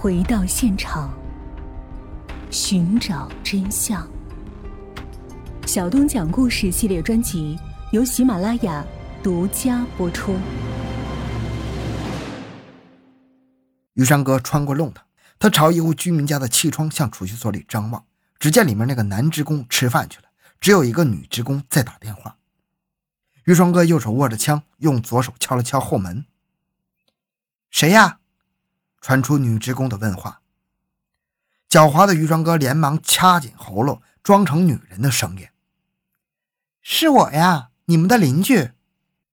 回到现场，寻找真相。小东讲故事系列专辑由喜马拉雅独家播出。于山哥穿过弄堂，他朝一户居民家的气窗向储蓄所里张望，只见里面那个男职工吃饭去了，只有一个女职工在打电话。于双哥右手握着枪，用左手敲了敲后门。谁呀？传出女职工的问话。狡猾的于庄哥连忙掐紧喉咙，装成女人的声音：“是我呀，你们的邻居。”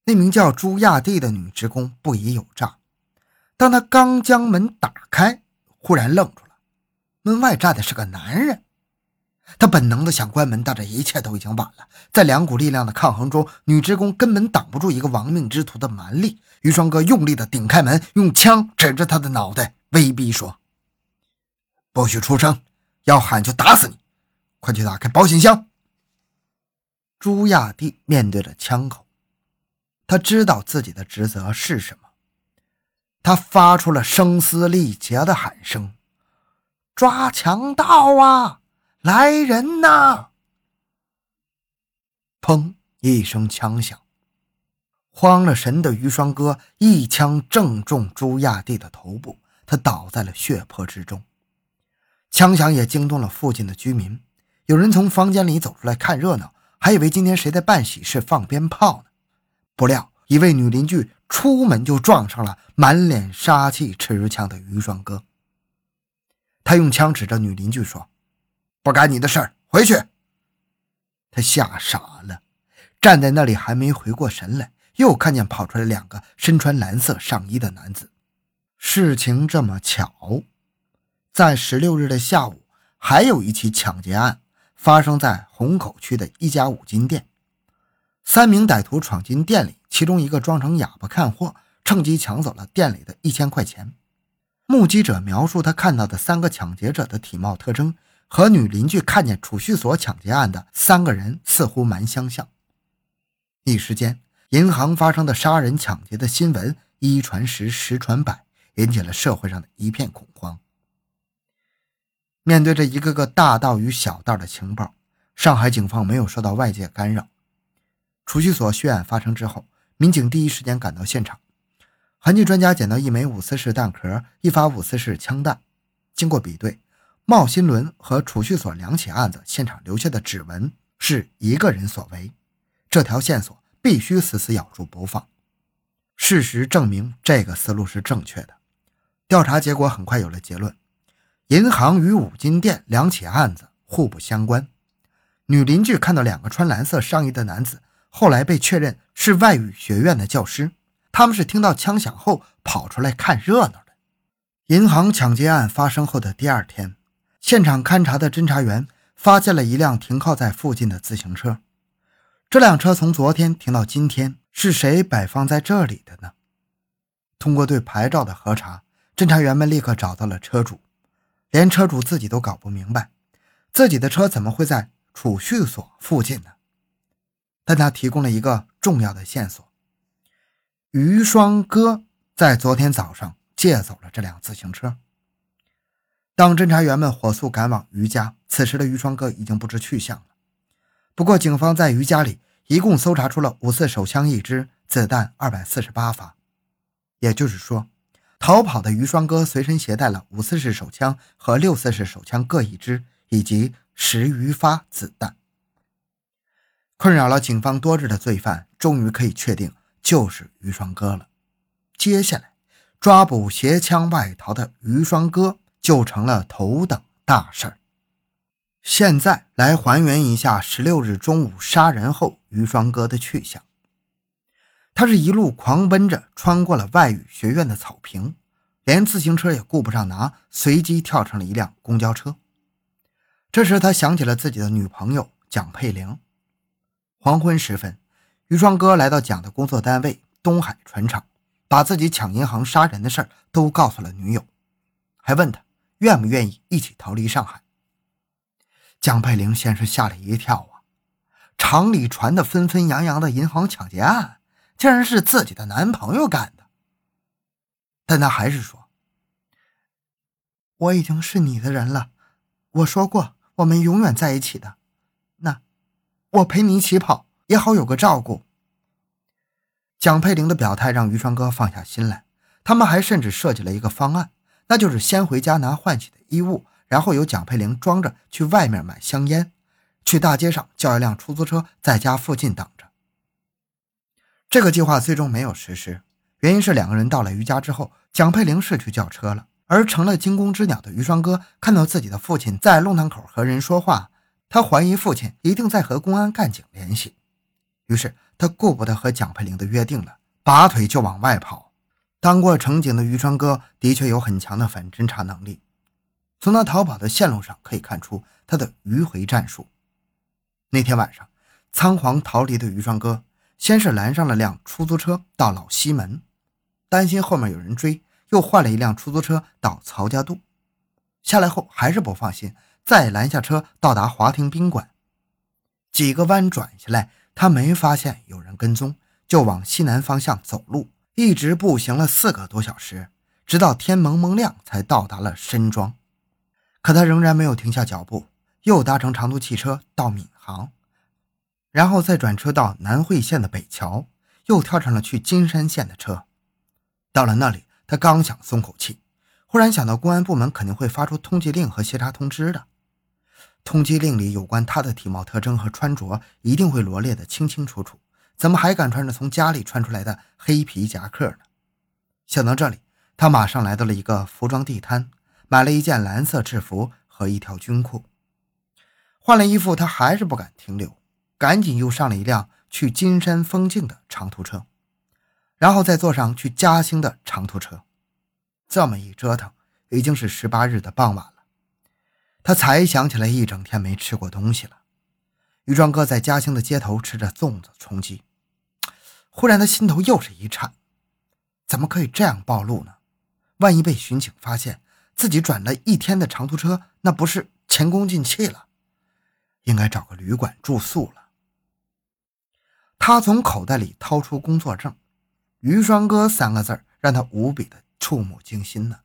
那名叫朱亚蒂的女职工不疑有诈。当他刚将门打开，忽然愣住了，门外站的是个男人。他本能的想关门，但这一切都已经晚了。在两股力量的抗衡中，女职工根本挡不住一个亡命之徒的蛮力。于双哥用力的顶开门，用枪指着他的脑袋，威逼说：“不许出声，要喊就打死你！快去打开保险箱。”朱亚蒂面对着枪口，他知道自己的职责是什么。他发出了声嘶力竭的喊声：“抓强盗啊！”来人呐！砰！一声枪响，慌了神的于双哥一枪正中朱亚蒂的头部，他倒在了血泊之中。枪响也惊动了附近的居民，有人从房间里走出来看热闹，还以为今天谁在办喜事放鞭炮呢。不料，一位女邻居出门就撞上了满脸杀气、持枪的于双哥。他用枪指着女邻居说。不干你的事儿，回去。他吓傻了，站在那里还没回过神来，又看见跑出来两个身穿蓝色上衣的男子。事情这么巧，在十六日的下午，还有一起抢劫案发生在虹口区的一家五金店。三名歹徒闯进店里，其中一个装成哑巴看货，趁机抢走了店里的一千块钱。目击者描述他看到的三个抢劫者的体貌特征。和女邻居看见储蓄所抢劫案的三个人似乎蛮相像。一时间，银行发生的杀人抢劫的新闻一传十，十传百，引起了社会上的一片恐慌。面对着一个个大道与小道的情报，上海警方没有受到外界干扰。储蓄所血案发生之后，民警第一时间赶到现场，痕迹专家捡到一枚五四式弹壳，一发五四式枪弹，经过比对。茂新伦和储蓄所两起案子现场留下的指纹是一个人所为，这条线索必须死死咬住不放。事实证明，这个思路是正确的。调查结果很快有了结论：银行与五金店两起案子互不相关。女邻居看到两个穿蓝色上衣的男子，后来被确认是外语学院的教师，他们是听到枪响后跑出来看热闹的。银行抢劫案发生后的第二天。现场勘查的侦查员发现了一辆停靠在附近的自行车。这辆车从昨天停到今天，是谁摆放在这里的呢？通过对牌照的核查，侦查员们立刻找到了车主。连车主自己都搞不明白，自己的车怎么会在储蓄所附近呢？但他提供了一个重要的线索：于双哥在昨天早上借走了这辆自行车。当侦查员们火速赶往于家，此时的于双哥已经不知去向了。不过，警方在于家里一共搜查出了五四手枪一支，子弹二百四十八发。也就是说，逃跑的于双哥随身携带了五四式手枪和六四式手枪各一支，以及十余发子弹。困扰了警方多日的罪犯，终于可以确定就是于双哥了。接下来，抓捕携枪外逃的于双哥。就成了头等大事儿。现在来还原一下十六日中午杀人后于双哥的去向。他是一路狂奔着穿过了外语学院的草坪，连自行车也顾不上拿，随机跳上了一辆公交车。这时他想起了自己的女朋友蒋佩玲。黄昏时分，于双哥来到蒋的工作单位东海船厂，把自己抢银行杀人的事儿都告诉了女友，还问他。愿不愿意一起逃离上海？江佩玲先是吓了一跳啊，厂里传的纷纷扬扬的银行抢劫案，竟然是自己的男朋友干的。但她还是说：“我已经是你的人了，我说过我们永远在一起的。那，我陪你一起跑，也好有个照顾。蒋佩玲的表态让于双哥放下心来，他们还甚至设计了一个方案，那就是先回家拿换洗的衣物，然后由蒋佩玲装着去外面买香烟，去大街上叫一辆出租车在家附近等着。这个计划最终没有实施，原因是两个人到了于家之后，蒋佩玲是去叫车了。而成了惊弓之鸟的于双哥看到自己的父亲在弄堂口和人说话，他怀疑父亲一定在和公安干警联系，于是他顾不得和蒋佩玲的约定了，拔腿就往外跑。当过乘警的于双哥的确有很强的反侦查能力，从他逃跑的线路上可以看出他的迂回战术。那天晚上，仓皇逃离的于双哥先是拦上了辆出租车到老西门，担心后面有人追。又换了一辆出租车到曹家渡，下来后还是不放心，再拦下车到达华庭宾馆。几个弯转下来，他没发现有人跟踪，就往西南方向走路，一直步行了四个多小时，直到天蒙蒙亮才到达了申庄。可他仍然没有停下脚步，又搭乘长途汽车到闵行，然后再转车到南汇县的北桥，又跳上了去金山县的车。到了那里。他刚想松口气，忽然想到公安部门肯定会发出通缉令和协查通知的。通缉令里有关他的体貌特征和穿着一定会罗列的清清楚楚，怎么还敢穿着从家里穿出来的黑皮夹克呢？想到这里，他马上来到了一个服装地摊，买了一件蓝色制服和一条军裤。换了衣服，他还是不敢停留，赶紧又上了一辆去金山风境的长途车。然后再坐上去嘉兴的长途车，这么一折腾，已经是十八日的傍晚了。他才想起来一整天没吃过东西了。于庄哥在嘉兴的街头吃着粽子充饥，忽然他心头又是一颤，怎么可以这样暴露呢？万一被巡警发现自己转了一天的长途车，那不是前功尽弃了？应该找个旅馆住宿了。他从口袋里掏出工作证。于双哥三个字让他无比的触目惊心呢。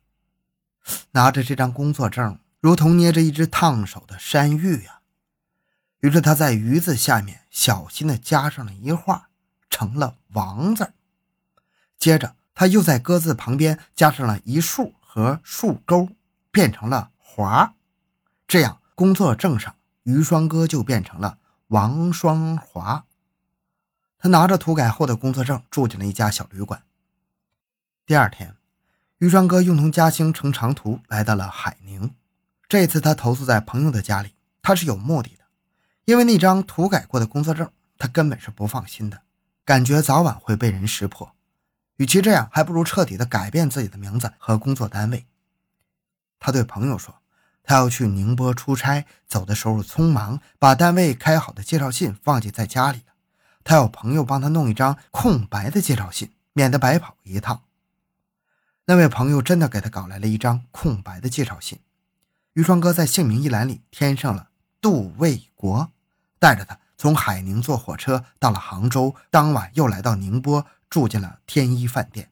拿着这张工作证，如同捏着一只烫手的山芋呀。于是他在“鱼”字下面小心的加上了一画，成了“王”字。接着他又在“鸽”字旁边加上了一竖和竖钩，变成了“华”。这样工作证上于双哥就变成了王双华。他拿着涂改后的工作证，住进了一家小旅馆。第二天，于双哥又从嘉兴乘长途来到了海宁。这次他投宿在朋友的家里，他是有目的的，因为那张涂改过的工作证，他根本是不放心的，感觉早晚会被人识破。与其这样，还不如彻底的改变自己的名字和工作单位。他对朋友说：“他要去宁波出差，走的时候匆忙，把单位开好的介绍信忘记在家里了。”他要朋友帮他弄一张空白的介绍信，免得白跑一趟。那位朋友真的给他搞来了一张空白的介绍信。于双哥在姓名一栏里填上了杜卫国，带着他从海宁坐火车到了杭州，当晚又来到宁波，住进了天一饭店。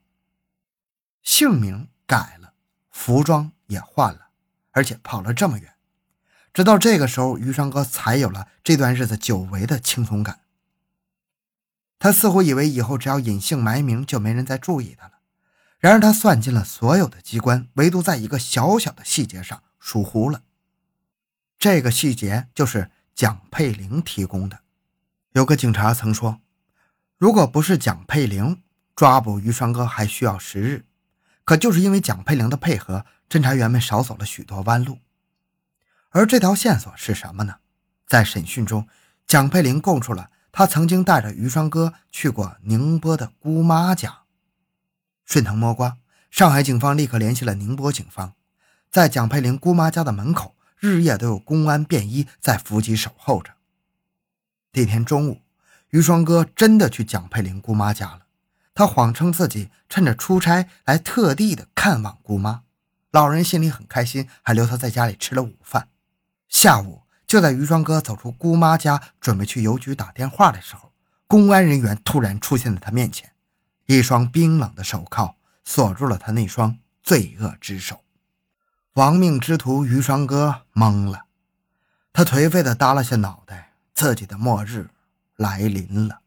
姓名改了，服装也换了，而且跑了这么远。直到这个时候，于双哥才有了这段日子久违的轻松感。他似乎以为以后只要隐姓埋名就没人再注意他了，然而他算尽了所有的机关，唯独在一个小小的细节上疏忽了。这个细节就是蒋佩玲提供的。有个警察曾说，如果不是蒋佩玲抓捕于双哥还需要十日，可就是因为蒋佩玲的配合，侦查员们少走了许多弯路。而这条线索是什么呢？在审讯中，蒋佩玲供出了。他曾经带着于双哥去过宁波的姑妈家。顺藤摸瓜，上海警方立刻联系了宁波警方，在蒋佩玲姑妈家的门口，日夜都有公安便衣在伏击守候着。那天中午，于双哥真的去蒋佩玲姑妈家了。他谎称自己趁着出差来特地的看望姑妈，老人心里很开心，还留他在家里吃了午饭。下午。就在于双哥走出姑妈家，准备去邮局打电话的时候，公安人员突然出现在他面前，一双冰冷的手铐锁住了他那双罪恶之手。亡命之徒于双哥懵了，他颓废的耷拉下脑袋，自己的末日来临了。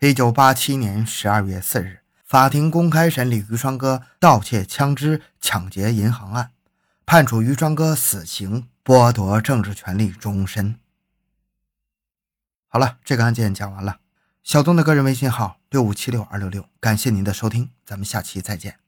一九八七年十二月四日，法庭公开审理于双哥盗窃枪支、抢劫银行案，判处于双哥死刑，剥夺政治权利终身。好了，这个案件讲完了。小东的个人微信号六五七六二六六，感谢您的收听，咱们下期再见。